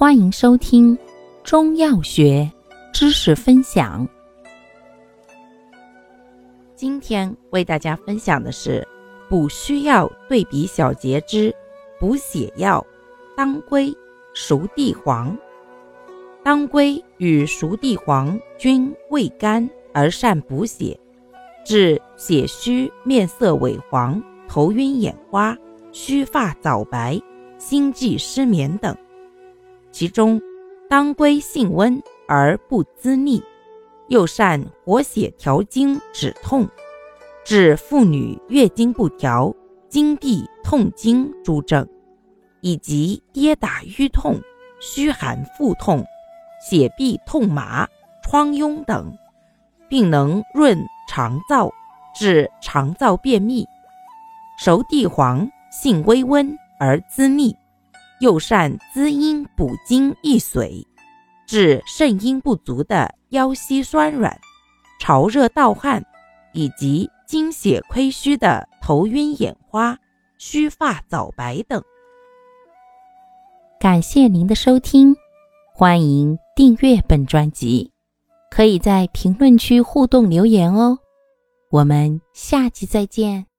欢迎收听中药学知识分享。今天为大家分享的是补虚药对比小节之补血药当归、熟地黄。当归与熟地黄均味甘而善补血，治血虚、面色萎黄、头晕眼花、须发早白、心悸失眠等。其中，当归性温而不滋腻，又善活血调经止痛，治妇女月经不调、经闭痛经诸症，以及跌打瘀痛、虚寒腹痛、血闭痛麻、疮痈等，并能润肠燥，治肠燥便秘。熟地黄性微温而滋腻。又善滋阴补精益髓，治肾阴不足的腰膝酸软、潮热盗汗，以及精血亏虚的头晕眼花、须发早白等。感谢您的收听，欢迎订阅本专辑，可以在评论区互动留言哦。我们下期再见。